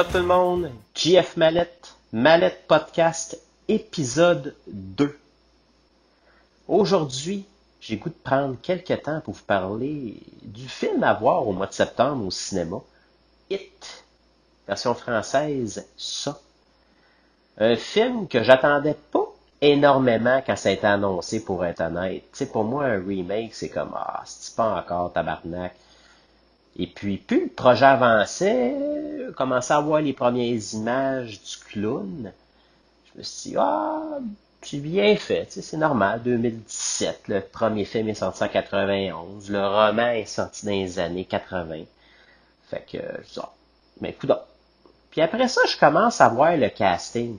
Tout le monde? GF Mallette, Mallette Podcast, épisode 2. Aujourd'hui, j'ai goût de prendre quelques temps pour vous parler du film à voir au mois de septembre au cinéma. It, version française, ça. Un film que j'attendais pas énormément quand ça a été annoncé pour être honnête. Tu sais, pour moi, un remake, c'est comme, ah, c'est pas encore tabarnak. Et puis, plus le projet avançait, commençait à voir les premières images du clown, je me suis dit, ah, c'est bien fait, tu c'est normal, 2017, le premier film est sorti en 91, le roman est sorti dans les années 80. Fait que, je dis, ah, mais coudonc. Puis après ça, je commence à voir le casting.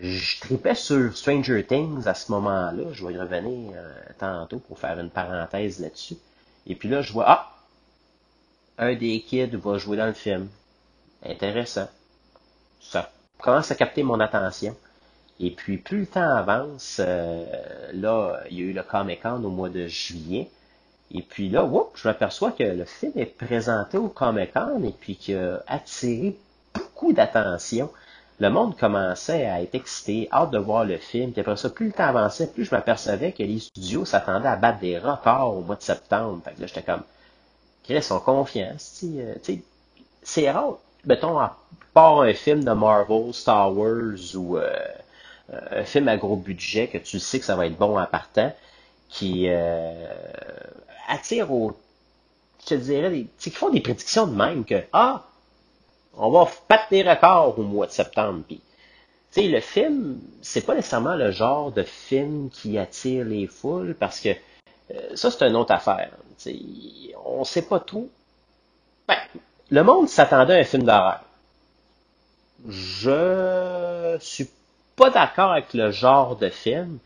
Je tripais sur Stranger Things à ce moment-là. Je vais y revenir euh, tantôt pour faire une parenthèse là-dessus. Et puis là, je vois, ah, un des kids va jouer dans le film. Intéressant. Ça commence à capter mon attention. Et puis, plus le temps avance, euh, là, il y a eu le Comic-Con au mois de juillet. Et puis là, whoop, je m'aperçois que le film est présenté au Comic-Con et puis qu'il a attiré beaucoup d'attention. Le monde commençait à être excité, hâte de voir le film. Puis après ça, plus le temps avançait, plus je m'apercevais que les studios s'attendaient à battre des records au mois de septembre. Fait que là, j'étais comme, Chris, sont confiants. Euh, c'est rare. Mettons, à part un film de Marvel, Star Wars ou euh, un film à gros budget que tu sais que ça va être bon en partant, qui euh, attire au. Je te dirais, des, qui font des prédictions de même que Ah, on va battre des records au mois de septembre. Puis, tu sais, le film, c'est pas nécessairement le genre de film qui attire les foules parce que euh, ça, c'est une autre affaire. On sait pas tout. Ben, le monde s'attendait à un film d'horreur. Je suis pas d'accord avec le genre de film.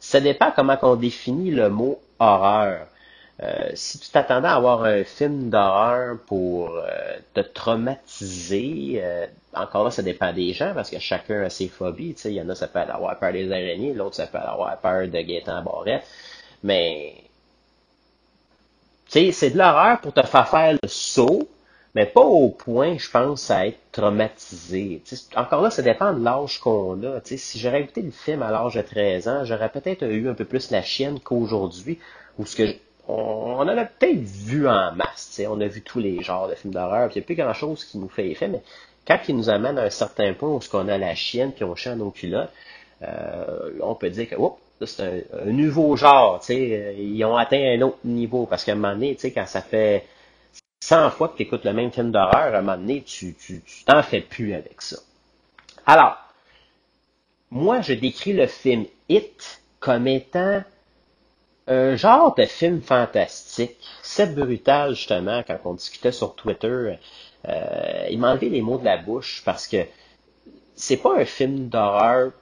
Ça dépend comment on définit le mot horreur. Euh, si tu t'attendais à avoir un film d'horreur pour euh, te traumatiser, encore là, ça dépend des gens parce que chacun a ses phobies. Il y en a, ça peut avoir peur des araignées, l'autre, ça peut avoir peur de Gaëtan Barrette. Mais, tu sais, c'est de l'horreur pour te faire faire le saut, mais pas au point, je pense, à être traumatisé. encore là, ça dépend de l'âge qu'on a. si j'aurais écouté le film à l'âge de 13 ans, j'aurais peut-être eu un peu plus la chienne qu'aujourd'hui, où ce que on, en a peut-être vu en masse. On a vu tous les genres de films d'horreur, il n'y a plus grand-chose qui nous fait effet, mais quand il nous amène à un certain point où ce qu'on a la chienne, puis on chante nos culottes, euh, on peut dire que, oups, c'est un, nouveau genre, tu sais, euh, ils ont atteint un autre niveau, parce qu'à un moment donné, tu sais, quand ça fait 100 fois que tu écoutes le même film d'horreur, à un moment donné, tu, t'en fais plus avec ça. Alors, moi, je décris le film It comme étant un genre de film fantastique. C'est brutal, justement, quand on discutait sur Twitter, euh, il m'a enlevé les mots de la bouche parce que c'est pas un film d'horreur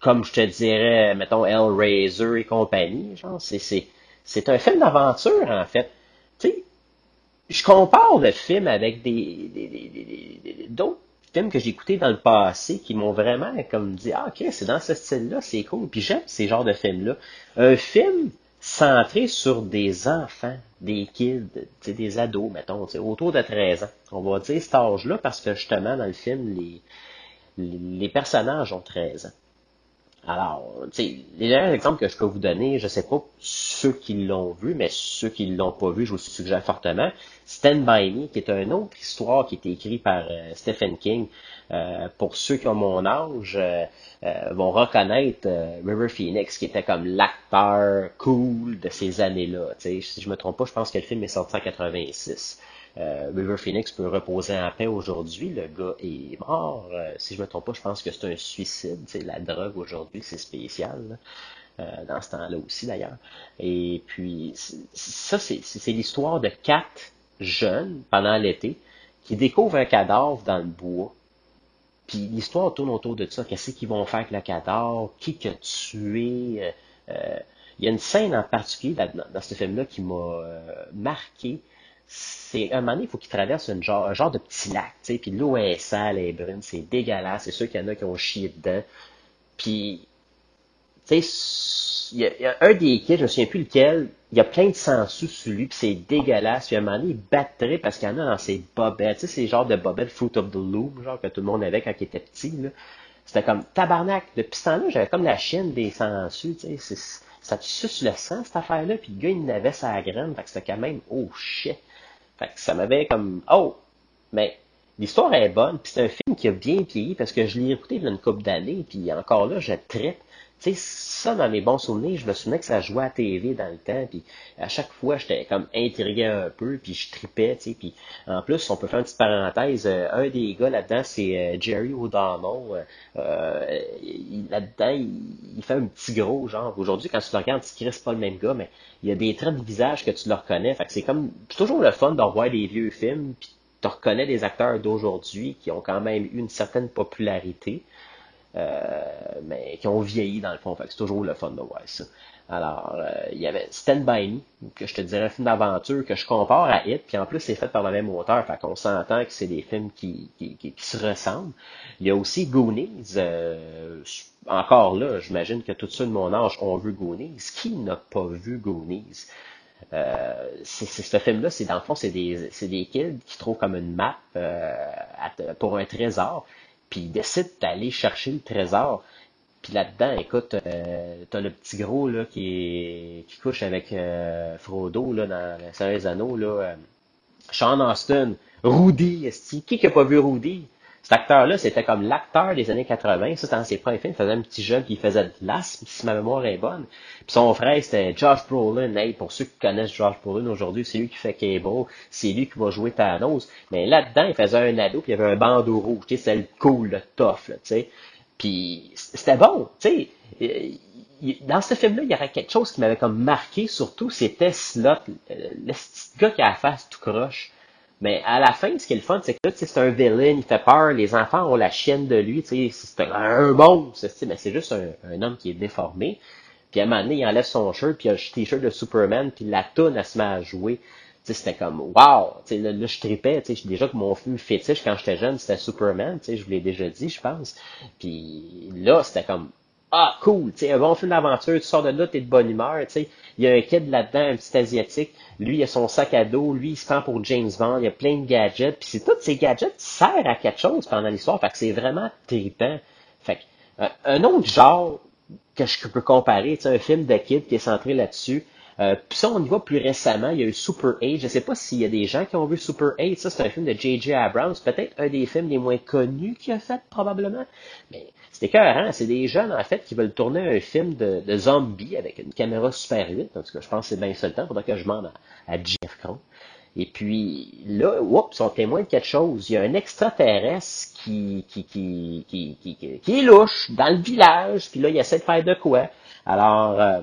comme je te dirais, mettons, Hellraiser et compagnie, genre, c'est, c'est, c'est un film d'aventure, en fait. Tu sais, je compare le film avec des, des, des, d'autres films que j'ai écoutés dans le passé qui m'ont vraiment comme dit, ah, ok, c'est dans ce style-là, c'est cool. Puis j'aime ces genres de films-là. Un film centré sur des enfants, des kids, des ados, mettons, autour de 13 ans. On va dire cet âge-là parce que justement, dans le film, les, les personnages ont 13 ans. Alors, les derniers exemples que je peux vous donner, je sais pas ceux qui l'ont vu, mais ceux qui l'ont pas vu, je vous suggère fortement. Stand By Me, qui est une autre histoire qui a été écrite par euh, Stephen King. Euh, pour ceux qui ont mon âge, euh, vont reconnaître River Phoenix, qui était comme l'acteur cool de ces années-là. Si je me trompe pas, je pense que le film est sorti en 86. Euh, River Phoenix peut reposer en paix aujourd'hui. Le gars est mort. Euh, si je me trompe pas, je pense que c'est un suicide. La drogue aujourd'hui, c'est spécial. Euh, dans ce temps-là aussi d'ailleurs. Et puis ça, c'est l'histoire de quatre jeunes pendant l'été qui découvrent un cadavre dans le bois. Puis l'histoire tourne autour de ça. Qu'est-ce qu'ils vont faire avec le cadavre? Qui a tué? il y a une scène en particulier dans, dans ce film-là qui m'a marqué c'est un moment donné, il faut qu'il traverse une genre, un genre de petit lac, tu sais, puis l'eau est sale, elle est brune, c'est dégueulasse, c'est sûr qu'il y en a qui ont chié dedans. Puis, tu sais, il y, a, un des kids, je me souviens plus lequel, il y a plein de sangsues sur lui, puis c'est dégueulasse. Puis un moment donné, il parce qu'il y en a dans ses bobettes. Tu sais, c'est le genre de bobettes Fruit of the Loom, genre que tout le monde avait quand il était petit, là. C'était comme tabarnak. Depuis ce temps-là, j'avais comme la chienne des sangsues, tu sais. Ça te suce le sang, cette affaire-là, puis le gars, il n'avait sa graine. Fait que c'était quand même, oh shit. Fait que ça m'avait comme, oh, mais l'histoire est bonne, puis c'est un film qui a bien vieilli parce que je l'ai écouté il une couple d'années, puis encore là, je traite sais, ça, dans mes bons souvenirs, je me souvenais que ça jouait à TV dans le temps, puis à chaque fois, j'étais comme intrigué un peu, puis je tripais, tu sais, puis en plus, on peut faire une petite parenthèse, euh, un des gars là-dedans, c'est euh, Jerry O'Donnell, euh, là-dedans, il, fait un petit gros, genre, aujourd'hui, quand tu le regardes, tu ne pas le même gars, mais il y a des traits de visage que tu le reconnais, fait que c'est comme, toujours le fun de revoir des vieux films, puis tu reconnais des acteurs d'aujourd'hui qui ont quand même eu une certaine popularité. Euh, mais qui ont vieilli dans le fond. Fait c'est toujours le fun de voir ça. Alors, euh, il y avait Stand By Me, que je te dirais un film d'aventure que je compare à Hit, puis en plus c'est fait par le même auteur, fait qu'on s'entend que c'est des films qui, qui, qui, se ressemblent. Il y a aussi Goonies, euh, encore là, j'imagine que tout ceux de mon âge ont vu Goonies. Qui n'a pas vu Goonies? Euh, c'est, ce film-là, c'est dans le fond, c'est des, c'est des kids qui trouvent comme une map pour un trésor puis il décide d'aller chercher le trésor. Puis là-dedans, écoute, euh, t'as le petit gros là qui qui couche avec euh, Frodo là dans série des Anneaux là. Euh, Sean Austin, Rudy, qui qui a pas vu Rudy? Cet acteur-là, c'était comme l'acteur des années 80. Ça, dans ses premiers films, il faisait un petit jeune qui faisait de l'asthme, si ma mémoire est bonne. Puis son frère, c'était Josh Brolin. Hey, pour ceux qui connaissent Josh Brolin aujourd'hui, c'est lui qui fait Cable. C'est lui qui va jouer Thanos. Mais là-dedans, il faisait un ado, puis il y avait un bandeau rouge. Tu sais, c'était le cool, le tough, là, tu sais. Puis c'était bon, tu sais. Dans ce film-là, il y avait quelque chose qui m'avait comme marqué, surtout, c'était Slot, le petit gars qui a la face tout croche. Mais à la fin, ce qui est le fun, c'est que là, c'est un villain, il fait peur, les enfants ont la chienne de lui, c'est un monstre, mais c'est juste un, homme qui est déformé. Puis à un moment donné, il enlève son shirt, puis il a le t-shirt de Superman, puis la toune, elle se met à jouer. C'était comme wow! Là, là, je tripais. Déjà que mon fétiche quand j'étais jeune, c'était Superman, je vous l'ai déjà dit, je pense. Puis là, c'était comme ah, cool, tu un bon film d'aventure, tu sors de là, t'es de bonne humeur, tu. Il y a un kid là-dedans, un petit asiatique, lui, il a son sac à dos, lui, il se prend pour James Bond, il y a plein de gadgets, puis c'est tous ces gadgets qui servent à quelque chose pendant l'histoire, fait que c'est vraiment trippant. Fait que, un autre genre que je peux comparer, tu sais, un film de kid qui est centré là-dessus, euh, puis ça, on y va plus récemment. Il y a eu Super 8. Je sais pas s'il y a des gens qui ont vu Super 8. Ça, c'est un film de J.J. Abrams. Peut-être un des films les moins connus qu'il a fait, probablement. Mais c'est écœurant. C'est des jeunes, en fait, qui veulent tourner un film de, de zombies avec une caméra Super 8. En tout cas, je pense que c'est bien ça le temps. Que je demande à, à Jeff Crow. Et puis là, oups, sont témoins de quelque chose. Il y a un extraterrestre qui, qui, qui, qui, qui, qui est louche dans le village, puis là, il essaie de faire de quoi. Alors, euh,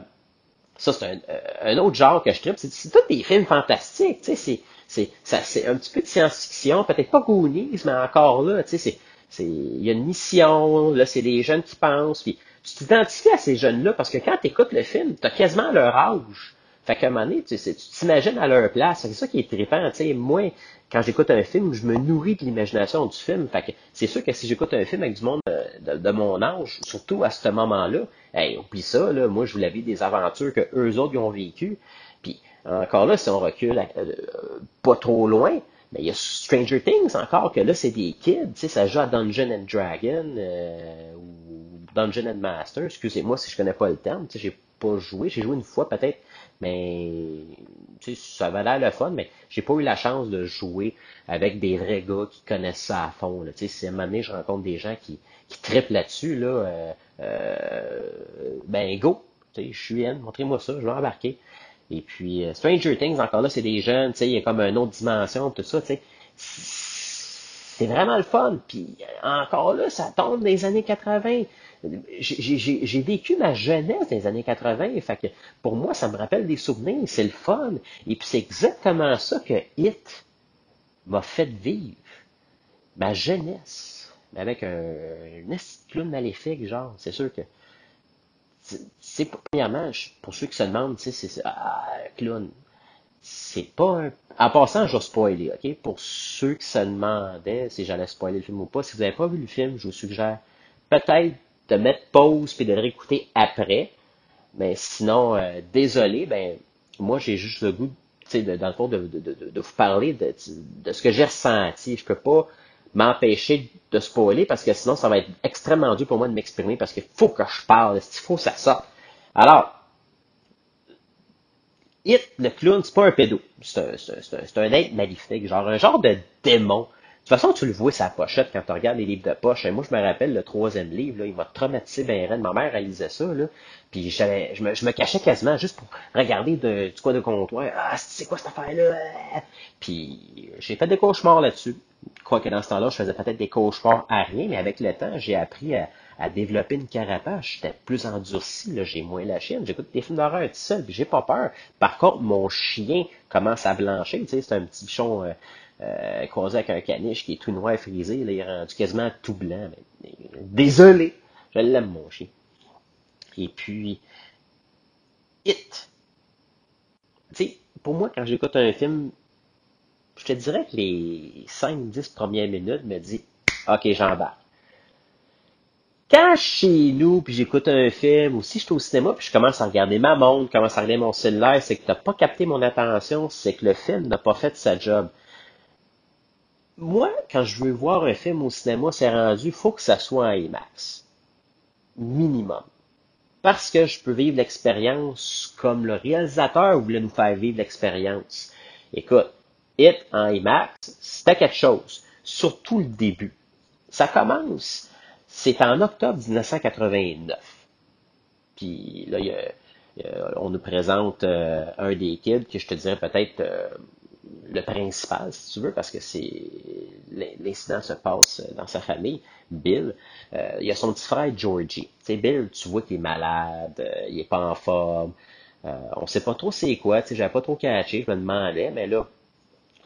ça, c'est un, euh, un, autre genre que je tripe. C'est tous des films fantastiques. Tu sais, c'est c'est un petit peu de science-fiction, peut-être pas Goonies, mais encore là, tu sais, c'est il y a une mission, là, c'est des jeunes qui pensent, puis tu t'identifies à ces jeunes-là parce que quand tu écoutes le film, tu as quasiment leur âge. Fait qu'à un moment donné, tu t'imagines à leur place. C'est ça qui est trippant, tu sais. Moi, quand j'écoute un film, je me nourris de l'imagination du film. Fait que c'est sûr que si j'écoute un film avec du monde de, mon âge, surtout à ce moment-là, hey, oublie ça, là. Moi, je voulais vivre des aventures que eux autres ont vécues. Puis, encore là, si on recule euh, pas trop loin, mais il y a Stranger Things encore, que là, c'est des kids, tu sais, ça joue à Dungeon and Dragon, euh, ou Dungeon and Master, excusez-moi si je connais pas le terme, tu sais, j'ai pas joué, j'ai joué une fois peut-être mais ça avait l'air le fun, mais j'ai pas eu la chance de jouer avec des vrais gars qui connaissent ça à fond. Là. Si à un moment donné, je rencontre des gens qui, qui là-dessus, là, euh, euh, ben go, je suis in, montrez-moi ça, je vais embarquer. Et puis euh, Stranger Things, encore là, c'est des jeunes, il y a comme une autre dimension, tout ça, tu sais. C'est vraiment le fun. Puis encore là, ça tombe des années 80 j'ai vécu ma jeunesse dans les années 80, fait que pour moi, ça me rappelle des souvenirs, c'est le fun. Et puis c'est exactement ça que Hit m'a fait vivre. Ma jeunesse. Avec un, un clown maléfique, genre, c'est sûr que. C'est premièrement, pour ceux qui se demandent, tu c'est ah, clown. C'est pas un. En passant, je vais spoiler, ok? Pour ceux qui se demandaient si j'allais spoiler le film ou pas, si vous n'avez pas vu le film, je vous suggère peut-être de mettre pause puis de réécouter après. Mais sinon, euh, désolé, ben moi j'ai juste le goût, de, dans le fond, de, de, de, de vous parler de, de ce que j'ai ressenti. Je peux pas m'empêcher de spoiler parce que sinon ça va être extrêmement dur pour moi de m'exprimer parce qu'il faut que je parle, il faut que ça sorte? Alors, It, le clown, c'est pas un pédo. C'est un, un, être maléfique, genre un genre de démon toute façon, tu le vois sa pochette quand tu regardes les livres de poche. moi, je me rappelle le troisième livre, là, il m'a traumatisé bien Ma mère, elle lisait ça, là. Puis je me, je me cachais quasiment juste pour regarder de, du quoi de comptoir. Ah, c'est quoi cette affaire-là? Puis j'ai fait des cauchemars là-dessus. Quoique dans ce temps-là, je faisais peut-être des cauchemars à rien, mais avec le temps, j'ai appris à, développer une carapace. J'étais plus endurci, là, j'ai moins la chienne. J'écoute des films d'horreur tout seul, puis j'ai pas peur. Par contre, mon chien commence à blancher. Tu sais, c'est un petit bichon euh, euh, croisé avec un caniche qui est tout noir frisé, là, il est rendu quasiment tout blanc. désolé, je l'aime mon chien. Et puis, It. Tu sais, pour moi, quand j'écoute un film, je te dirais que les 5-10 premières minutes me dit OK, j'embarque. Quand je suis chez nous, puis j'écoute un film, ou si je suis au cinéma, puis je commence à regarder ma montre, commence à regarder mon cellulaire, c'est que tu n'as pas capté mon attention, c'est que le film n'a pas fait sa job moi, quand je veux voir un film au cinéma, c'est rendu, il faut que ça soit en IMAX. Minimum. Parce que je peux vivre l'expérience comme le réalisateur voulait nous faire vivre l'expérience. Écoute, It en IMAX, c'était quelque chose. Surtout le début. Ça commence. C'est en octobre 1989. Puis là, on nous présente euh, un des kids que je te dirais peut-être euh, le principal, si tu veux, parce que c'est l'incident se passe dans sa famille, Bill. Euh, il y a son petit frère Georgie. Tu Bill, tu vois qu'il est malade, euh, il est pas en forme. Euh, on sait pas trop c'est quoi, tu sais, j'avais pas trop catché, je me demandais, mais là,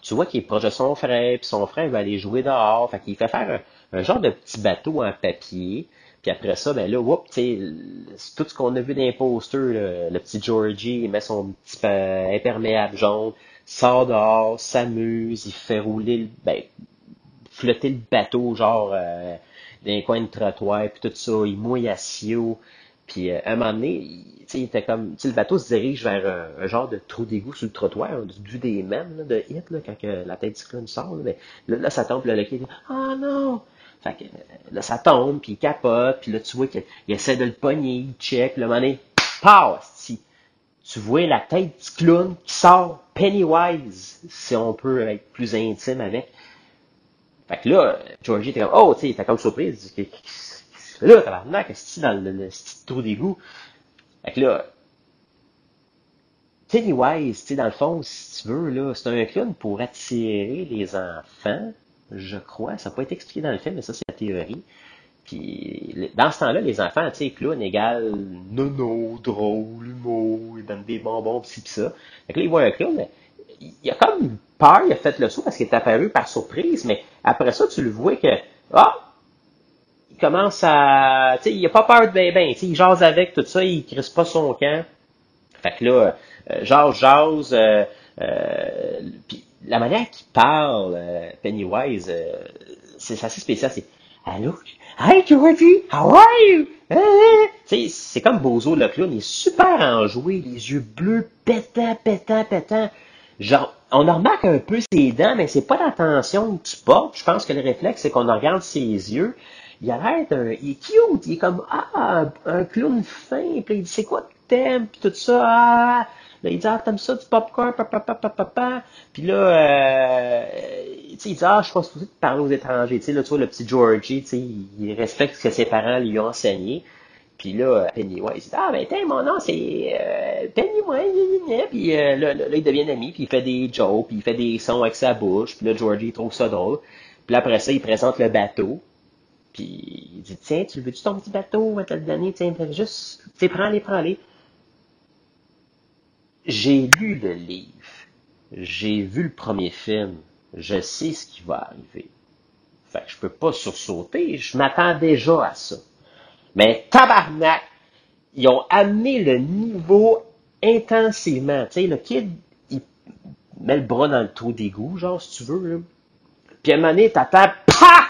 tu vois qu'il est proche de son frère, puis son frère va aller jouer dehors, fait qu'il fait faire un, genre de petit bateau en papier. Puis après ça, ben là, whoop, tout ce qu'on a vu posters, le petit Georgie, il met son petit imperméable jaune, sort dehors, s'amuse, il fait rouler, ben, flotter le bateau, genre, euh, dans coin de trottoir, puis tout ça, il mouille à Sio. Puis euh, à un moment donné, il, il était comme, le bateau se dirige vers un, genre de trou d'égout sur le trottoir, du des mêmes de hit, là, quand la tête du clown sort. Là, là, ça tombe, là, le dit « Ah non! » Fait que là, ça tombe, puis il capote, puis là, tu vois qu'il essaie de le pogner, il check, un moment donné, tu vois la tête du clown qui sort Pennywise, si on peut être plus intime avec. Fait que là, Georgie était comme, oh, tu sais, il comme surprise. Là, tabarnak, qu'est-ce que dans le, le, trou d'égout? Fait que là, Pennywise, tu sais, dans le fond, si tu veux, là, c'est un clown pour attirer les enfants, je crois. Ça n'a pas été expliqué dans le film, mais ça, c'est la théorie. Puis dans ce temps-là, les enfants, tu sais, clown égale nono, drôle, humour, ils donnent des bonbons, pis pis ça. Fait que là, ils voient un clown, il a comme peur, il a fait le saut parce qu'il est apparu par surprise, mais après ça, tu le vois que, ah, il commence à, tu sais, il a pas peur de ben ben, tu sais, il jase avec tout ça, il crisse pas son camp. Fait que là, euh, jase, jase, euh, euh, la manière qu'il parle, euh, Pennywise, euh, c'est assez spécial, c'est, allô, Hey Georgie, how are you? c'est comme Bozo le clown, il est super enjoué, les yeux bleus pétants, pétants, pétants. Genre, on remarque un peu ses dents, mais c'est pas l'attention que tu portes. Je pense que le réflexe, c'est qu'on regarde ses yeux. Il a l'air d'un, il est cute, il est comme, ah, un clown fin, puis il dit, c'est quoi que t'aimes, puis tout ça, ah. Là, il dit, ah, t'aimes ça du popcorn, papa, papa, papa. Puis là, euh, il dit, ah, je suis pas supposé de parler aux étrangers. Tu sais, là, tu vois, le petit Georgie, tu sais, il respecte ce que ses parents lui ont enseigné. Puis là, Pennywise, il dit, ah, ben, tiens, mon nom, c'est euh, Pennywise. Puis euh, là, là, il devient ami, puis il fait des jokes, puis il fait des sons avec sa bouche. Puis là, Georgie, il trouve ça drôle. Puis là, après ça, il présente le bateau. Puis il dit, tiens, tu veux-tu ton petit bateau? On va te le donner, tiens, juste, tu sais, prends-les, prends-les j'ai lu le livre, j'ai vu le premier film, je sais ce qui va arriver. Fait que je peux pas sursauter, je m'attends déjà à ça. Mais tabarnak, ils ont amené le niveau intensivement. Tu sais, le kid, il met le bras dans le trou d'égout, genre, si tu veux, là. Puis à un moment donné, t'attends, PAH!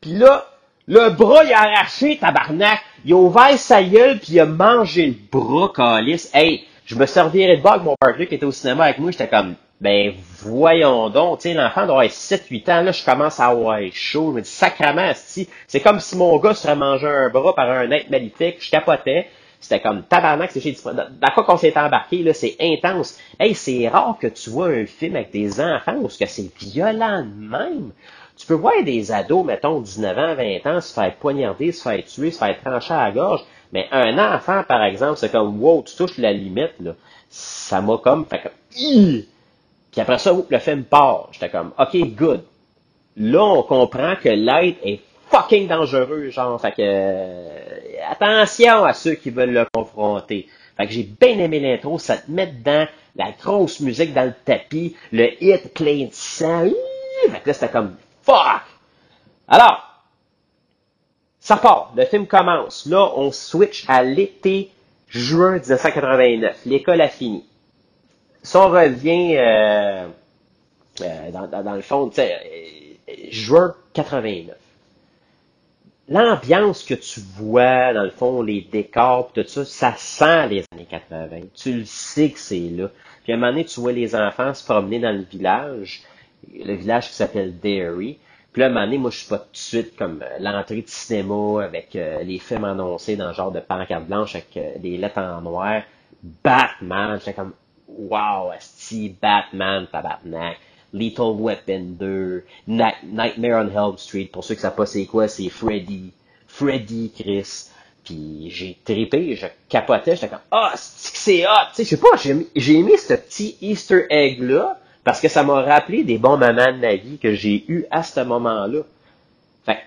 Puis là, le bras, il a arraché, tabarnak. il a ouvert sa gueule puis il a mangé le bras, calice. Hey, je me servirais de avec mon partenaire qui était au cinéma avec moi, j'étais comme, ben, voyons donc, tu sais, l'enfant doit avoir 7-8 ans, là, je commence à avoir chaud, je me dis, sacrament, c'est comme si mon gars serait mangé un bras par un être maléfique, je capotais. C'était comme tabarnak, c'est chez Dans quoi qu'on s'est embarqué, là, c'est intense. Hey, c'est rare que tu vois un film avec des enfants que c'est violent même. Tu peux voir des ados, mettons, 19 ans, 20 ans, se faire poignarder, se faire tuer, se faire trancher à la gorge. Mais un enfant, par exemple, c'est comme, wow, tu touches la limite, là. Ça m'a comme, fait comme, puis après ça, le film part. J'étais comme, ok, good. Là, on comprend que l'être est fucking dangereux, genre. Fait que, euh, attention à ceux qui veulent le confronter. Fait que j'ai bien aimé l'intro, ça te met dedans, la grosse musique dans le tapis, le hit plein de sang. Fait que là, c'était comme, fuck! Alors, ça part, le film commence. Là, on switch à l'été juin 1989. L'école a fini. Si on revient euh, euh, dans, le fond, euh, juin 89 l'ambiance que tu vois, dans le fond, les décors, tout ça, ça sent les années 80. Tu le sais que c'est là. Puis à un moment donné, tu vois les enfants se promener dans le village, le village qui s'appelle Derry. Puis là, à moi, je suis pas tout de suite comme euh, l'entrée de cinéma avec euh, les films annoncés dans le genre de pancarte blanche avec euh, des lettres en noir. Batman, j'étais comme, wow, esti, Batman, tabarnak. Lethal Weapon 2, Nightmare on Elm Street, pour ceux qui savent pas c'est quoi, c'est Freddy, Freddy Chris. Puis j'ai trippé, je capotais, j'étais comme ah, c'est hot, tu sais, je sais pas, j'ai aimé ce petit Easter egg là parce que ça m'a rappelé des bons moments de ma vie que j'ai eu à ce moment-là. Fait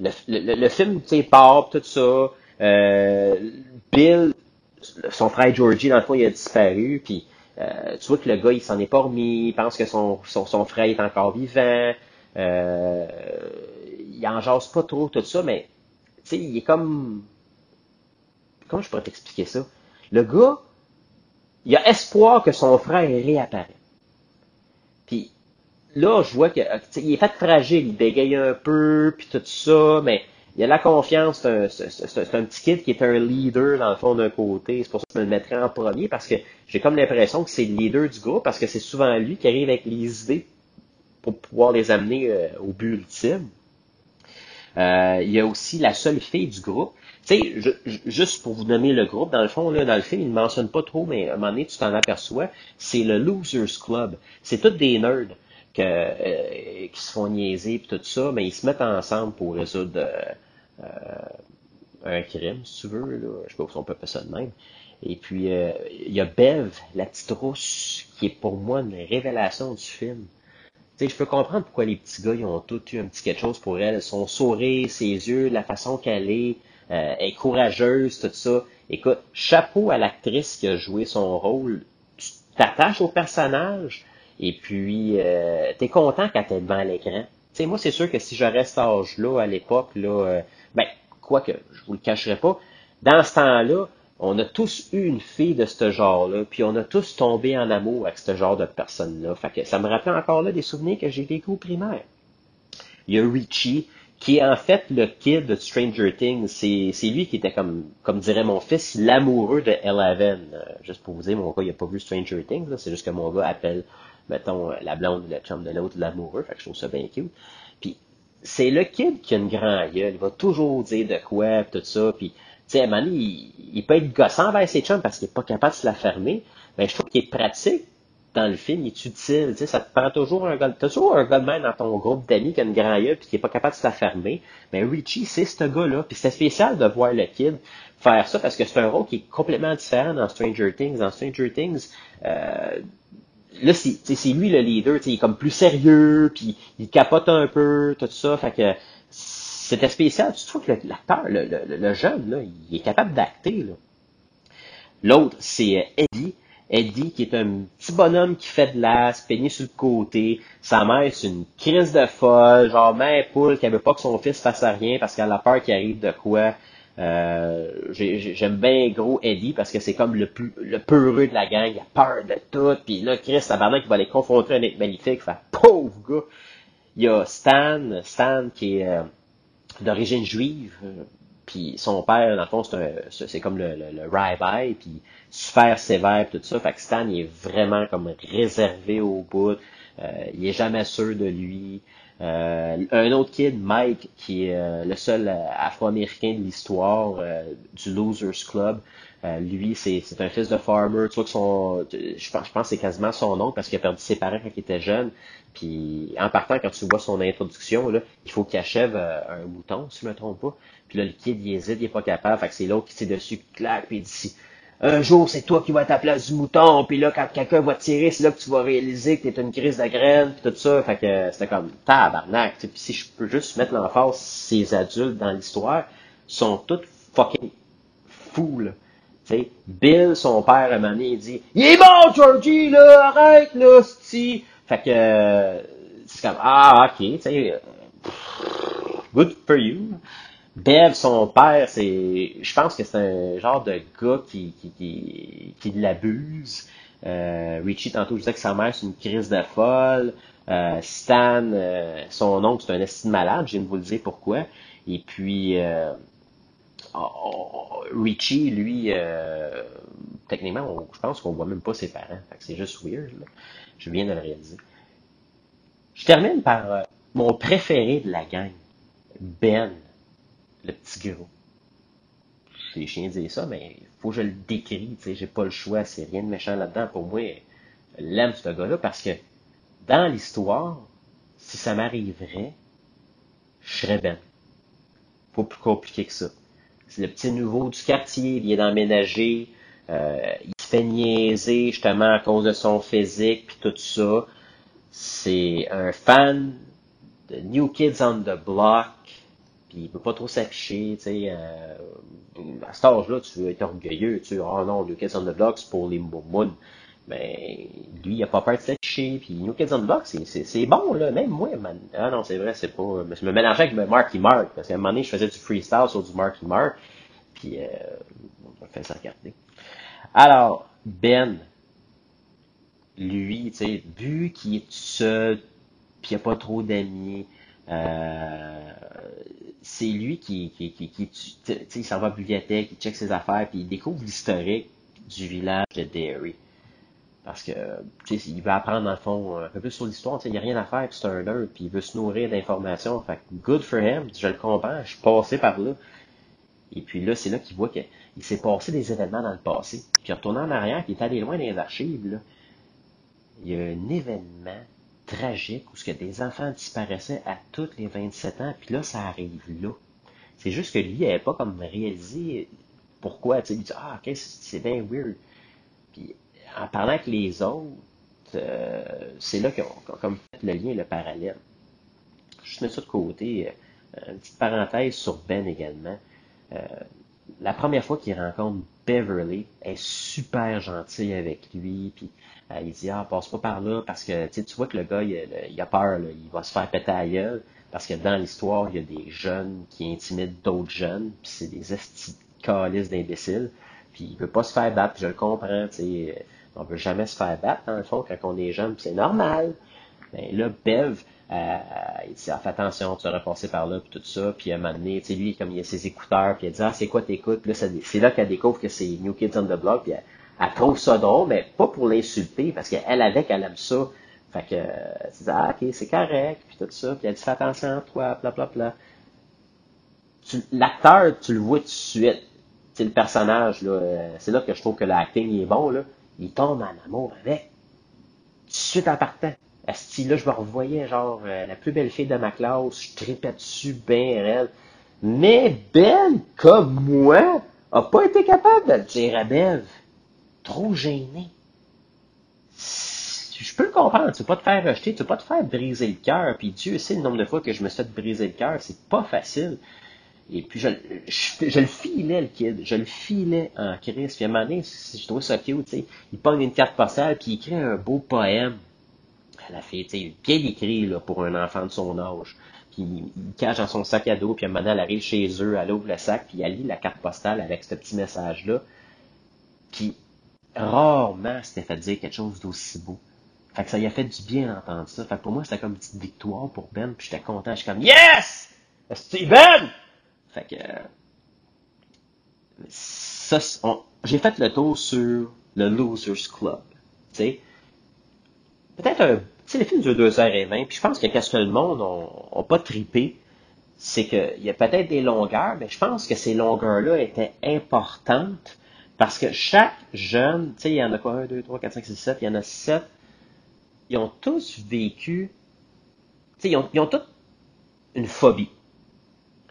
le, film, tu sais, tout ça. Euh, Bill, son frère Georgie, dans le fond, il a disparu, puis euh, tu vois que le gars, il s'en est pas remis, il pense que son, son, frère est encore vivant, euh, il en jase pas trop, tout ça, mais, tu sais, il est comme... Comment je pourrais t'expliquer ça? Le gars, il a espoir que son frère réapparaisse. Puis là, je vois que il est fait fragile, il bégaye un peu, puis tout ça, mais il a la confiance, c'est un, petit kid qui est un leader dans le fond d'un côté. C'est pour ça que je me le mettrais en premier parce que j'ai comme l'impression que c'est le leader du groupe parce que c'est souvent lui qui arrive avec les idées pour pouvoir les amener euh, au but ultime. Euh, il y a aussi la seule fille du groupe. Tu sais, juste pour vous nommer le groupe, dans le fond, là, dans le film, il ne mentionne pas trop, mais à un moment donné, tu t'en aperçois, c'est le Losers Club. C'est tous des nerds que, euh, qui se font niaiser et tout ça, mais ils se mettent ensemble pour résoudre euh, un crime, si tu veux. Là. Je sais pas si on peut faire ça de même. Et puis, euh, il y a Bev, la petite rousse, qui est pour moi une révélation du film. Sais, je peux comprendre pourquoi les petits gars, ils ont tous eu un petit quelque chose pour elle. Son sourire, ses yeux, la façon qu'elle est, euh, elle est courageuse, tout ça. Écoute, chapeau à l'actrice qui a joué son rôle. Tu t'attaches au personnage et puis euh, t'es content quand t'es devant l'écran. Tu sais, moi, c'est sûr que si je reste âge-là, à l'époque, là, ben, quoi que, je vous le cacherai pas, dans ce temps-là, on a tous eu une fille de ce genre-là, puis on a tous tombé en amour avec ce genre de personne-là. Fait que ça me rappelle encore là des souvenirs que j'ai vécu au primaire. Il y a Richie, qui est en fait le kid de Stranger Things. C'est, lui qui était comme, comme dirait mon fils, l'amoureux de Eleven. Euh, juste pour vous dire, mon gars, il a pas vu Stranger Things, c'est juste que mon gars appelle, mettons, la blonde ou le chum de l'autre l'amoureux. Fait que je trouve ça bien cute. Puis c'est le kid qui a une grande gueule. Il va toujours dire de quoi, tout ça. Puis, sais, un moment donné, il, peut être gossant vers ses chums parce qu'il est pas capable de se la fermer. Mais je trouve qu'il est pratique dans le film, il est utile. Tu sais, ça te prend toujours un gars, toujours un gars même dans ton groupe d'amis qui a une grande gueule puis qui est pas capable de se la fermer. Mais Richie, c'est ce gars-là. Puis c'est spécial de voir le kid faire ça parce que c'est un rôle qui est complètement différent dans Stranger Things. Dans Stranger Things, euh, là, c'est lui le leader, il est comme plus sérieux, puis il capote un peu, tout ça. Fait que c'était spécial. Tu trouves que l'acteur, le, le, le, jeune, là, il est capable d'acter. L'autre, c'est euh, Eddie. Eddie, qui est un petit bonhomme qui fait de l'as, peigné sur le côté. Sa mère, c'est une crise de folle, genre mère poule qui veut pas que son fils fasse rien parce qu'elle a peur qu'il arrive de quoi. Euh, j'aime bien gros Eddie parce que c'est comme le plus le peureux de la gang, il a peur de tout, puis là Chris tabarnak qui va les confronter à un être magnifique, fait pauvre gars. Il y a Stan, Stan qui est euh, d'origine juive, euh, puis son père, dans le fond, c'est comme le, le, le rabbi, puis super sévère, tout ça. Fait que Stan, il est vraiment comme réservé au bout. Euh, il est jamais sûr de lui. Euh, un autre kid, Mike, qui est euh, le seul Afro-Américain de l'histoire du Losers Club, lui, c'est un fils de farmer. Tu vois que je pense, je pense que c'est quasiment son oncle parce qu'il a perdu ses parents quand il était jeune. Puis en partant, quand tu vois son introduction, il faut qu'il achève un mouton, si je me trompe pas. Puis là, le kid, il hésite, il est pas capable. Fait que c'est l'autre qui s'est dessus, qui claque, puis il dit un jour, c'est toi qui vas être à la place du mouton, puis là, quand quelqu'un va tirer, c'est là que tu vas réaliser que t'es une crise de graines, puis tout ça. Fait que c'était comme tabarnak. Puis si je peux juste mettre l'emphase, ces adultes dans l'histoire sont tous fucking fous. T'sais, Bill, son père, à un moment il dit Il est bon, Georgie, là, arrête, là, si. Fait que c'est comme Ah, ok, tu sais. Good for you. Bev, son père, c'est, je pense que c'est un genre de gars qui, qui, qui, qui l'abuse. Euh, Richie, tantôt, je disais que sa mère, c'est une crise de folle. Euh, Stan, euh, son oncle, c'est un estime malade. Je viens de vous le dire pourquoi. Et puis, euh, oh, oh, Richie, lui, euh, techniquement, je pense qu'on voit même pas ses parents. c'est juste weird. Je viens de le réaliser. Je termine par mon préféré de la gang, Ben le petit gros. C'est chiant de dire ça, mais il faut que je le décris, j'ai pas le choix, c'est rien de méchant là-dedans. Pour moi, l'aime ce gars-là parce que dans l'histoire, si ça m'arriverait, je serais Ben. Pas plus compliqué que ça. C'est le petit nouveau du quartier, il vient d'emménager, euh, il se fait niaiser justement à cause de son physique puis tout ça. C'est un fan de New Kids on the Block il peut pas trop s'afficher, tu sais, euh, à cet âge-là, tu veux être orgueilleux, tu oh non, New Kids on the Block, c'est pour les moumounes. Mais lui, il a pas peur de s'afficher, puis New Kids on the Block, c'est bon, là, même moi, man. Ah non, c'est vrai, c'est pas... Je me mélangeais avec Marky Mark, parce qu'à un moment donné, je faisais du freestyle sur du Marky Mark, puis euh, on faire ça regarder. Alors, Ben, lui, tu sais, vu qu'il est seul, puis il a pas trop d'amis, euh, c'est lui qui, qui, qui, qui il s'en va à la bibliothèque, il check ses affaires, puis il découvre l'historique du village de Derry. Parce que, tu sais, il veut apprendre, dans le fond, un peu plus sur l'histoire, il n'y a rien à faire, puis c'est un nerd, puis il veut se nourrir d'informations. Fait good for him, je le comprends, je suis passé par là. Et puis là, c'est là qu'il voit qu'il s'est passé des événements dans le passé. Puis retournant en arrière, qu'il est allé loin dans les archives, là, il y a un événement tragique où des enfants disparaissaient à tous les 27 ans, puis là, ça arrive là. C'est juste que lui, il n'avait pas comme réalisé pourquoi, tu sais, il dit, ah, ok, c'est bien weird. Puis, en parlant avec les autres, euh, c'est là qu'on comme fait le lien, le parallèle. Je mets ça de côté. Euh, une petite parenthèse sur Ben également. Euh, la première fois qu'il rencontre Beverly, elle est super gentille avec lui, puis il dit ah passe pas par là parce que tu vois que le gars il, a peur, il va se faire péter à gueule parce que dans l'histoire il y a des jeunes qui intimident d'autres jeunes, puis c'est des calices d'imbéciles, puis il veut pas se faire battre, je le comprends, tu sais, on veut jamais se faire battre dans le fond quand on est jeune, c'est normal. Mais ben, là, Bev, euh, il dit, ah, fais attention, tu vas repasser par là, puis tout ça. Puis à un moment donné, tu sais, lui, comme il a ses écouteurs, puis il dit, ah, c'est quoi t'écoutes? Là, c'est là qu'elle découvre que c'est New Kids on the Block, puis elle, trouve ça drôle, mais pas pour l'insulter, parce qu'elle, avec, elle aime ça. Fait que, tu dis, ah, ok, c'est correct, puis tout ça. Puis elle dit, fais attention toi, bla, bla, bla. L'acteur, tu le vois tout de suite. C'est le personnage, là. Euh, c'est là que je trouve que l'acting est bon, là. Il tombe en amour avec. Suite en partant. À ce style-là, je me revoyais genre euh, la plus belle fille de ma classe, je tripais dessus bien elle. Mais Ben, comme moi, a pas été capable de le dire à Bev. Trop gêné. Je peux le comprendre, tu veux pas te faire rejeter, tu veux pas te faire briser le cœur, puis Dieu sait le nombre de fois que je me suis fait briser le cœur, c'est pas facile. Et puis je, le filais, le kid. Je le filais en crise. Puis à un moment donné, je trouvais ça cute, tu sais. Il pogne une carte postale, puis il écrit un beau poème la fille, tu sais, bien écrit là, pour un enfant de son âge. Puis il cache dans son sac à dos, puis à un moment elle arrive chez eux, elle ouvre le sac, puis elle lit la carte postale avec ce petit message-là. Puis rarement c'était fait dire quelque chose d'aussi beau. Fait que ça lui a fait du bien d'entendre ça. Fait que pour moi, c'était comme une petite victoire pour Ben, puis j'étais content. Je suis comme Yes! C'est Ben! Fait que ça, j'ai fait le tour sur le Losers Club. Tu sais, peut-être un, tu sais, le film dure 2h20, puis je pense que qu'est-ce que le monde n'a pas tripé, c'est qu'il y a peut-être des longueurs, mais je pense que ces longueurs-là étaient importantes parce que chaque jeune, tu sais, il y en a quoi, 1, 2, 3, 4, 5, 6, 7, il y en a 7, ils ont tous vécu, tu sais, ils ont, ils ont tous une phobie.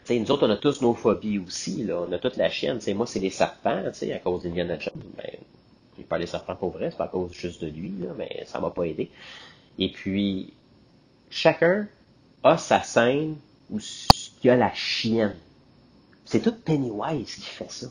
Nous autres, on a tous nos phobies aussi, là. On a toute la chienne. Moi, c'est les serpents, tu sais, à cause d'Indiana Jones. Ben, j'ai pas les serpents pour vrai, c'est pas à cause juste de lui, là, mais ça m'a pas aidé. Et puis, chacun a sa scène où il y a la chienne. C'est tout Pennywise qui fait ça.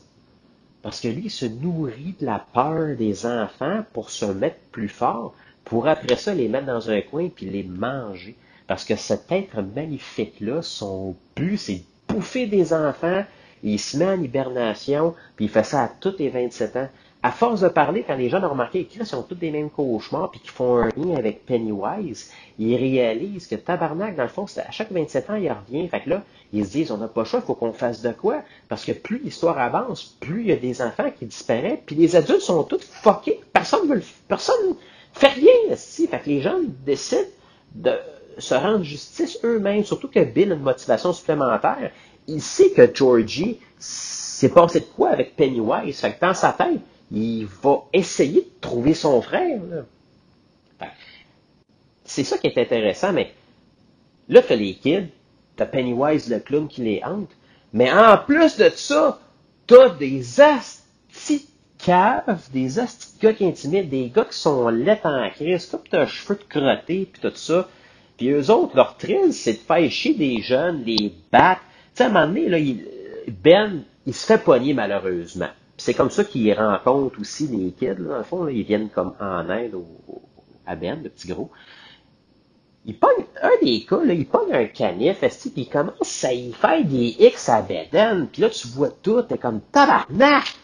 Parce que lui, il se nourrit de la peur des enfants pour se mettre plus fort, pour après ça les mettre dans un coin puis les manger. Parce que cet être magnifique-là, son but, c'est bouffer des enfants, il se met en hibernation, puis il fait ça à tous les 27 ans. À force de parler, quand les gens ont remarqué qu'ils sont tous des mêmes cauchemars, puis qu'ils font un lien avec Pennywise, ils réalisent que tabarnak, dans le fond, à chaque 27 ans, il revient. Fait que là, ils se disent, on n'a pas le choix, il faut qu'on fasse de quoi? Parce que plus l'histoire avance, plus il y a des enfants qui disparaissent, puis les adultes sont tous fuckés. Personne veut personne fait rien, ici. Fait que les gens décident de se rendre justice eux-mêmes, surtout que Bill a une motivation supplémentaire. Il sait que Georgie s'est passé de quoi avec Pennywise. Fait que dans sa tête, il va essayer de trouver son frère. C'est ça qui est intéressant, mais là, t'as les kids, t'as Pennywise le clown qui les hante, mais en plus de ça, t'as des astis caves, des astis gars qui intimident, des gars qui sont laids en crise, tout un cheveux de crotté, puis tout ça. Puis eux autres, leur thrill, c'est de faire chier des jeunes, les battre. Tu sais, à un moment donné, là, Ben, il se fait pogner malheureusement. C'est comme ça qu'ils rencontrent aussi les kids, là, dans le fond, ils viennent comme en aide à Ben, le petit gros. Il pogne, un des cas, là, il pogne un canif, puis il commence à y faire des X à Ben. puis là, tu vois tout, t'es comme tabarnak!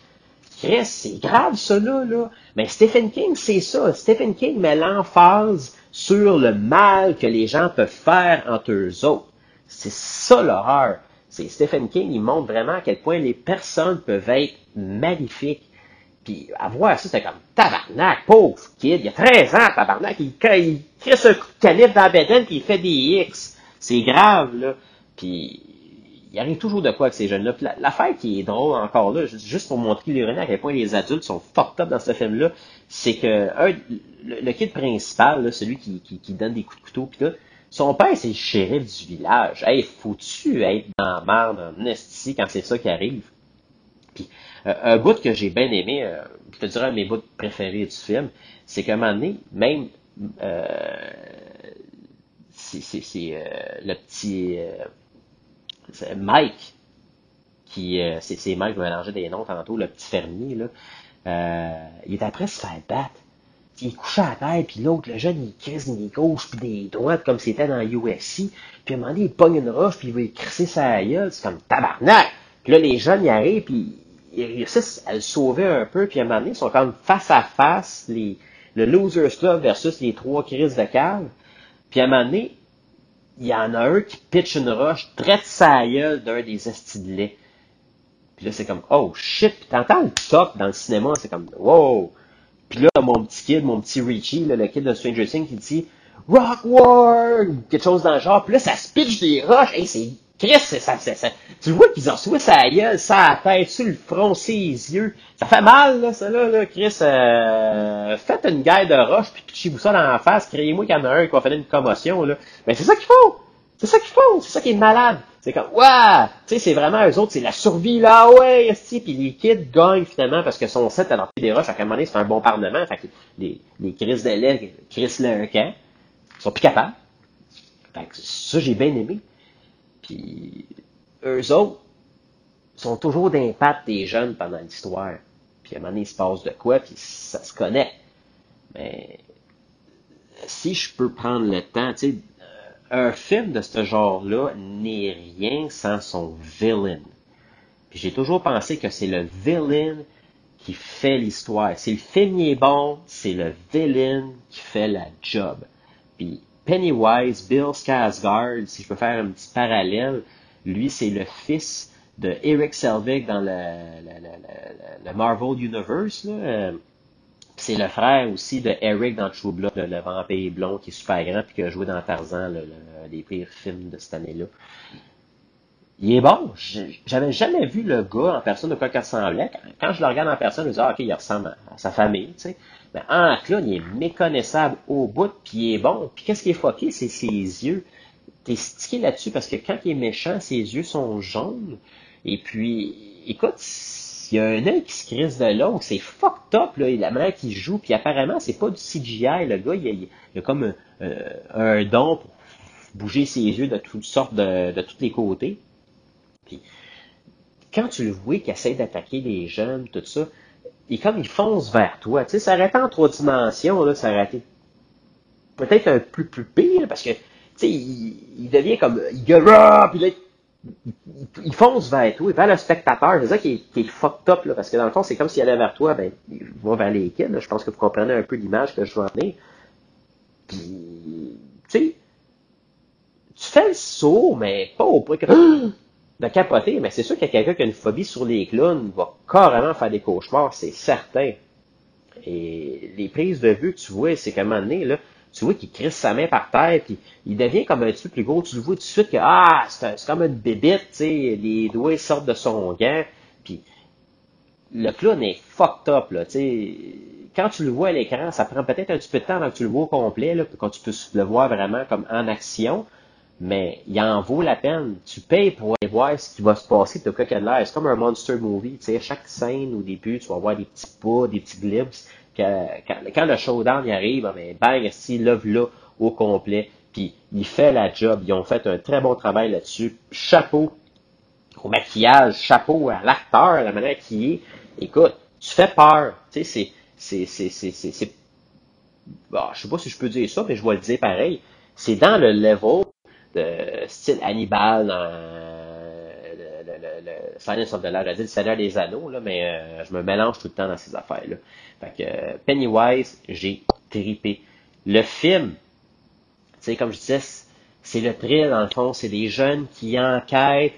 Chris, c'est grave ça là, là. Mais Stephen King, c'est ça. Stephen King met l'emphase sur le mal que les gens peuvent faire entre eux autres. C'est ça l'horreur. C'est Stephen King, il montre vraiment à quel point les personnes peuvent être magnifiques. Puis à voir ça, c'était comme tabarnak, pauvre kid, il y a 13 ans, tabarnak, il, crée ce coup de calibre dans la puis il fait des X. C'est grave, là. Puis il arrive toujours de quoi avec ces jeunes-là. L'affaire qui est drôle encore là, juste pour montrer l'ironie à quel point les adultes sont fucked up dans ce film-là, c'est que un, le, kid principal, celui qui, qui, donne des coups de couteau, pis là, son père, c'est le shérif du village. Hey, faut-tu être dans la merde, en ici, quand c'est ça qui arrive? Euh, un bout que j'ai bien aimé, euh, je te dirais un de mes bouts préférés du film, c'est qu'à un moment donné, même euh, c'est euh, le petit Mike, qui euh, c'est Mike, je vais mélanger des noms tantôt, le petit fermier, là, euh, il est après se faire battre. Il est couché à terre, puis l'autre, le jeune, il crise des gauches puis des droites comme c'était dans UFC. Puis à un moment donné, il pogne une roche, puis il va crisser sa gueule. C'est comme tabarnak! Puis là, les jeunes, ils arrivent, puis ils réussissent à le sauver un peu. Puis à un moment donné, ils sont comme face à face, les, le Losers Club versus les trois crises de cave. Puis à un moment donné, il y en a un qui pitch une roche, traite sa d'un des estilets. Puis là, c'est comme, oh shit, puis t'entends le top dans le cinéma, c'est comme, wow. Puis là, mon petit kid, mon petit Richie, le kid de Stranger Things, qui dit, Rock War! Quelque chose dans le genre. Puis là, ça se pitch des roches. Hey, c'est Chris, ça, ça, ça, tu vois qu'ils ont reçoivent sa gueule, sa tête, sur le front, ses yeux. Ça fait mal, là, ça, là, là Chris. Euh, faites une guerre de roche, puis pitchez-vous ça dans la face. Créez-moi qu'il y en a un qui va faire une commotion, là. Mais c'est ça qu'il faut! C'est ça qu'il faut! C'est ça qui est malade! C'est comme, ouais! Tu sais, c'est vraiment, eux autres, c'est la survie, là, ouais, esti, puis les kids gagnent, finalement, parce que son set a lancé des roches, à un moment donné, c'est un bon parlement, fait que les, les Chris de lait, Chris le ils sont plus capables. Fait que ça, j'ai bien aimé. Puis eux autres sont toujours d'impact des jeunes pendant l'histoire. Puis à un moment donné, il se passe de quoi, puis ça se connaît. Mais si je peux prendre le temps, tu sais, un film de ce genre-là n'est rien sans son villain. Puis j'ai toujours pensé que c'est le villain qui fait l'histoire. Si le film est bon, c'est le villain qui fait la job. Puis Pennywise, Bill Skarsgård, si je peux faire un petit parallèle, lui, c'est le fils de Eric Selvig dans le, Marvel Universe. Là. C'est le frère aussi de Eric dans True Blood, le, vampire blond qui est super grand puis qui a joué dans Tarzan, le, les pires films de cette année-là. Il est bon. J'avais jamais vu le gars en personne de quoi qu'il ressemblait. Quand je le regarde en personne, je me dis, ah, ok, il ressemble à, sa famille, tu sais. Mais en clown, il est méconnaissable au bout, puis il est bon. Puis qu'est-ce qui est fucké, c'est ses yeux. T'es stické là-dessus parce que quand il est méchant, ses yeux sont jaunes. Et puis, écoute, il y a un œil qui se crisse de l'autre, c'est fucked up, là, la manière qu'il joue, puis apparemment, c'est pas du CGI, le gars, il a, comme un, don pour bouger ses yeux de toutes sortes, de, de tous les côtés. Puis, quand tu le vois qu'il essaie d'attaquer les jeunes, tout ça, et comme il fonce vers toi, tu sais, ça été en trois dimensions, là, été peut-être un peu plus pire, parce que, tu sais, il, devient comme, il gueule, puis là, il, fonce vers toi, vers le spectateur. C'est ça qui est, qui est fucked up, là, parce que dans le fond, c'est comme s'il allait vers toi, ben, il va vers les kids. Je pense que vous comprenez un peu l'image que je veux amener. Puis, tu sais, tu fais le saut, mais pas au point que de capoter. Mais c'est sûr qu'il y a quelqu'un qui a une phobie sur les clowns va carrément faire des cauchemars, c'est certain. Et les prises de vue que tu vois, c'est qu'à un moment donné, là, tu vois qu'il crisse sa main par terre, puis il devient comme un petit peu plus gros. Tu le vois tout de suite que ah, c'est comme une bébite, tu sais, les doigts sortent de son gant, puis le clown est fucked up, là, tu sais. Quand tu le vois à l'écran, ça prend peut-être un petit peu de temps avant que tu le vois au complet, là, quand tu peux le voir vraiment comme en action, mais il en vaut la peine. Tu payes pour aller voir ce qui va se passer de quoi qu'il l'air. C'est comme un monster movie, tu sais, chaque scène au début, tu vas voir des petits pas, des petits glimpses, quand, le showdown y arrive, ben, bang, il love là au complet. Puis il fait la job. Ils ont fait un très bon travail là-dessus. Chapeau au maquillage, chapeau à l'acteur, la manière qu'il est. Écoute, tu fais peur. Tu sais, c'est, c'est, c'est, c'est, c'est, bah, je sais pas si je peux dire ça, mais je vais le dire pareil. C'est dans le level de style Hannibal dans le, le Silence of the Lord, dit le Seigneur des Anneaux, là, mais euh, je me mélange tout le temps dans ces affaires-là. Fait que euh, Pennywise, j'ai tripé. Le film, tu sais, comme je disais, c'est le thrill, dans le fond, c'est des jeunes qui enquêtent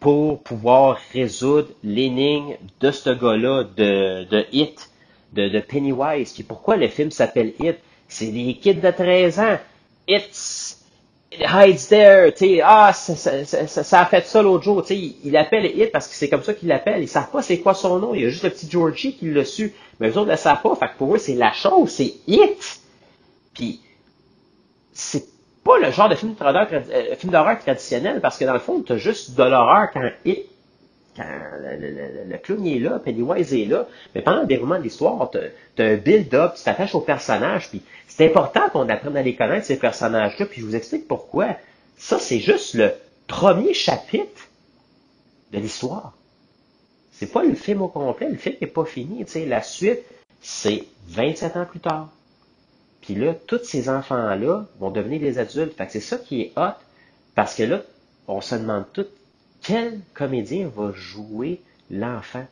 pour pouvoir résoudre l'énigme de ce gars-là, de, de Hit, de, de Pennywise. Puis pourquoi le film s'appelle Hit? C'est des kids de 13 ans. It's hides there, tu ah, ça, ça, ça, ça, a fait ça l'autre jour, tu sais, il appelle Hit parce que c'est comme ça qu'il l'appelle, ils savent pas c'est quoi son nom, il y a juste le petit Georgie qui l'a su, mais eux autres ne savent pas, fait que pour eux c'est la chose, c'est Hit. Puis, c'est pas le genre de film d'horreur, euh, traditionnel, parce que dans le fond, t'as juste de l'horreur quand Hit quand le, le, clown est là, Pennywise est là, mais pendant le déroulement de l'histoire, tu as un build-up, tu t'attaches au personnage, puis c'est important qu'on apprenne à les connaître, ces personnages-là, puis je vous explique pourquoi. Ça, c'est juste le premier chapitre de l'histoire. C'est pas le film au complet, le film n'est pas fini, tu sais, la suite, c'est 27 ans plus tard. Puis là, tous ces enfants-là vont devenir des adultes. Fait que c'est ça qui est hot, parce que là, on se demande tout quel comédien va jouer l'enfant?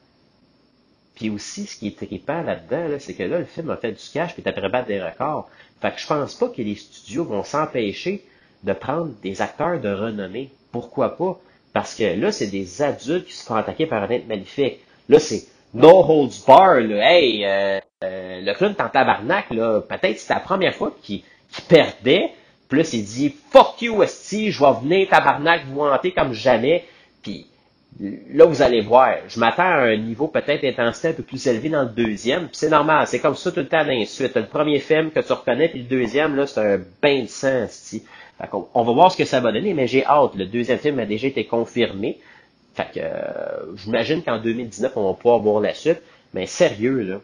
Puis aussi, ce qui est trippant là-dedans, c'est que là, le film a fait du cash puis t'as battre des records. Fait que je pense pas que les studios vont s'empêcher de prendre des acteurs de renommée. Pourquoi pas? Parce que là, c'est des adultes qui se font attaquer par un être maléfique. Là, c'est no holds bar, là. Hey, euh, euh, le clown en tabarnak, là. Peut-être c'est la première fois qu'il perdait. Plus il dit, fuck you, esti, je vais venir tabarnak vous hanter comme jamais. Puis là, vous allez voir, je m'attends à un niveau peut-être d'intensité un peu plus élevé dans le deuxième. Puis c'est normal, c'est comme ça tout le temps dans suite. Le premier film que tu reconnais, puis le deuxième, là, c'est un bain de sang, on va voir ce que ça va donner, mais j'ai hâte. Le deuxième film a déjà été confirmé. Fait que euh, j'imagine qu'en 2019, on va pouvoir voir la suite. Mais sérieux, là,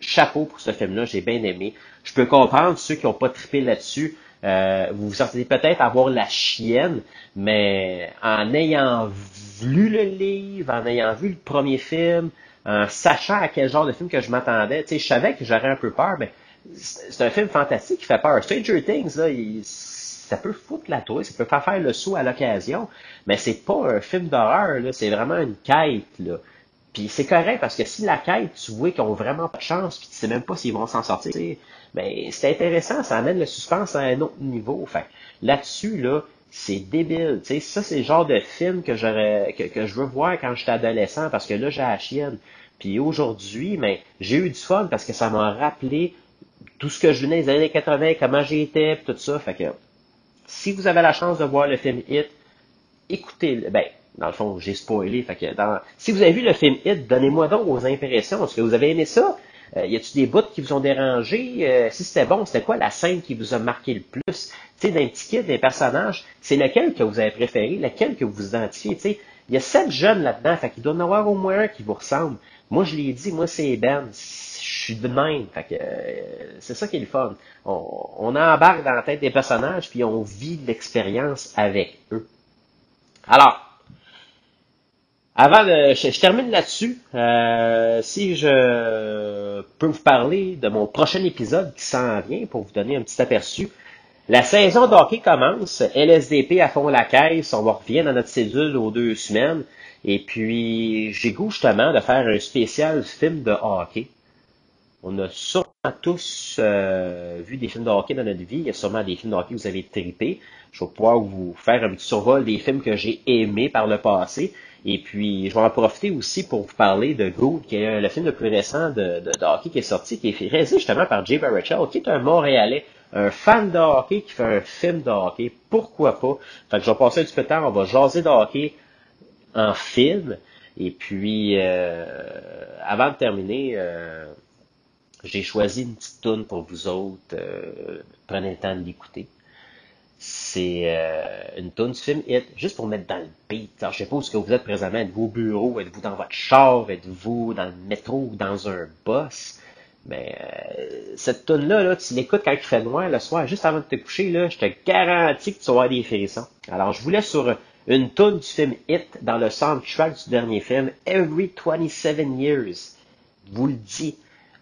chapeau pour ce film-là, j'ai bien aimé. Je peux comprendre ceux qui n'ont pas trippé là-dessus. Euh, vous vous sentez peut-être avoir la chienne, mais en ayant lu le livre, en ayant vu le premier film, en sachant à quel genre de film que je m'attendais, tu sais, je savais que j'aurais un peu peur, mais c'est un film fantastique qui fait peur. Stranger Things, là, ça peut foutre la toile, ça peut faire faire le saut à l'occasion, mais c'est pas un film d'horreur, c'est vraiment une quête, là. Puis c'est correct parce que si la quête, tu vois qu'ils ont vraiment pas de chance, puis tu sais même pas s'ils vont s'en sortir, ben c'est intéressant, ça amène le suspense à un autre niveau. Fait là-dessus, là, c'est débile. Sais, ça, c'est le genre de film que j'aurais, que, je veux voir quand j'étais adolescent parce que là, j'ai la chienne. Puis aujourd'hui, mais j'ai eu du fun parce que ça m'a rappelé tout ce que je venais des années 80, comment j'étais, tout ça. Fait que, si vous avez la chance de voir le film Hit, écoutez, ben, dans le fond, j'ai spoilé. Fait que dans, si vous avez vu le film Hit, donnez-moi donc vos impressions. Est-ce que vous avez aimé ça? Euh, y a-t-il des bouts qui vous ont dérangé? Euh, si c'était bon, c'était quoi la scène qui vous a marqué le plus? Tu d'un petit kid, des personnages, c'est lequel que vous avez préféré, lequel que vous vous identifiez, tu. Il y a sept jeunes là-dedans, fait qu'il doit en avoir au moins un qui vous ressemble. Moi, je l'ai dit, moi, c'est Ben. Je suis de même. Fait que, euh, c'est ça qui est le fun. On, on embarque dans la tête des personnages, puis on vit l'expérience avec eux. Alors, avant de, je, termine là-dessus. Euh, si je peux vous parler de mon prochain épisode qui s'en vient pour vous donner un petit aperçu. La saison de hockey commence. LSDP à fond la caisse. On va revenir dans notre cédule aux deux semaines. Et puis, j'ai goût justement de faire un spécial film de hockey. On a sûrement tous euh, vu des films de hockey dans notre vie. Il y a sûrement des films de hockey que vous avez trippé. Je vais pouvoir vous faire un petit survol des films que j'ai aimés par le passé. Et puis, je vais en profiter aussi pour vous parler de Good, qui est le film le plus récent de, de, hockey qui est sorti, qui est réalisé justement par Jay Baruchel, qui est un Montréalais, un fan de hockey qui fait un film de hockey. Pourquoi pas? Fait que je vais passer un petit peu de temps, on va jaser de hockey en film. Et puis, euh, avant de terminer, euh, j'ai choisi une petite tune pour vous autres. Euh, prenez le temps de l'écouter c'est euh, une tune du film Hit, juste pour mettre dans le beat. Alors, je sais pas où que vous êtes présentement, êtes-vous au bureau, êtes-vous dans votre char, êtes-vous dans le métro ou dans un bus? Mais euh, cette tune là tu l'écoutes quand il fait noir le soir, juste avant de te coucher, là, je te garantis que tu vas avoir des frissons. Alors, je vous laisse sur une tune du film Hit dans le soundtrack du dernier film, Every 27 Years. Vous le dis,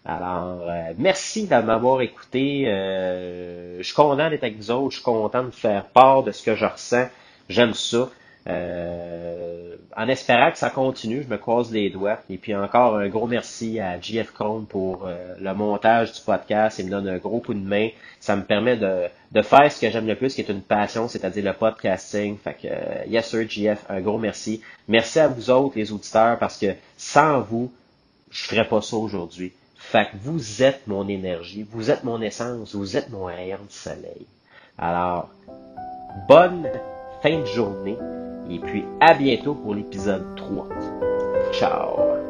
alors, euh, merci de m'avoir écouté. Euh, je suis content d'être avec vous autres. Je suis content de faire part de ce que je ressens. J'aime ça. Euh, en espérant que ça continue, je me croise les doigts. Et puis encore un gros merci à JF Chrome pour le montage du podcast. Il me donne un gros coup de main. Ça me permet de, de faire ce que j'aime le plus, qui est une passion, c'est-à-dire le podcasting. Fait que, yes sir, JF, un gros merci. Merci à vous autres, les auditeurs, parce que sans vous, je ferais pas ça aujourd'hui. Fait que vous êtes mon énergie, vous êtes mon essence, vous êtes mon rayon de soleil. Alors, bonne fin de journée et puis à bientôt pour l'épisode 3. Ciao!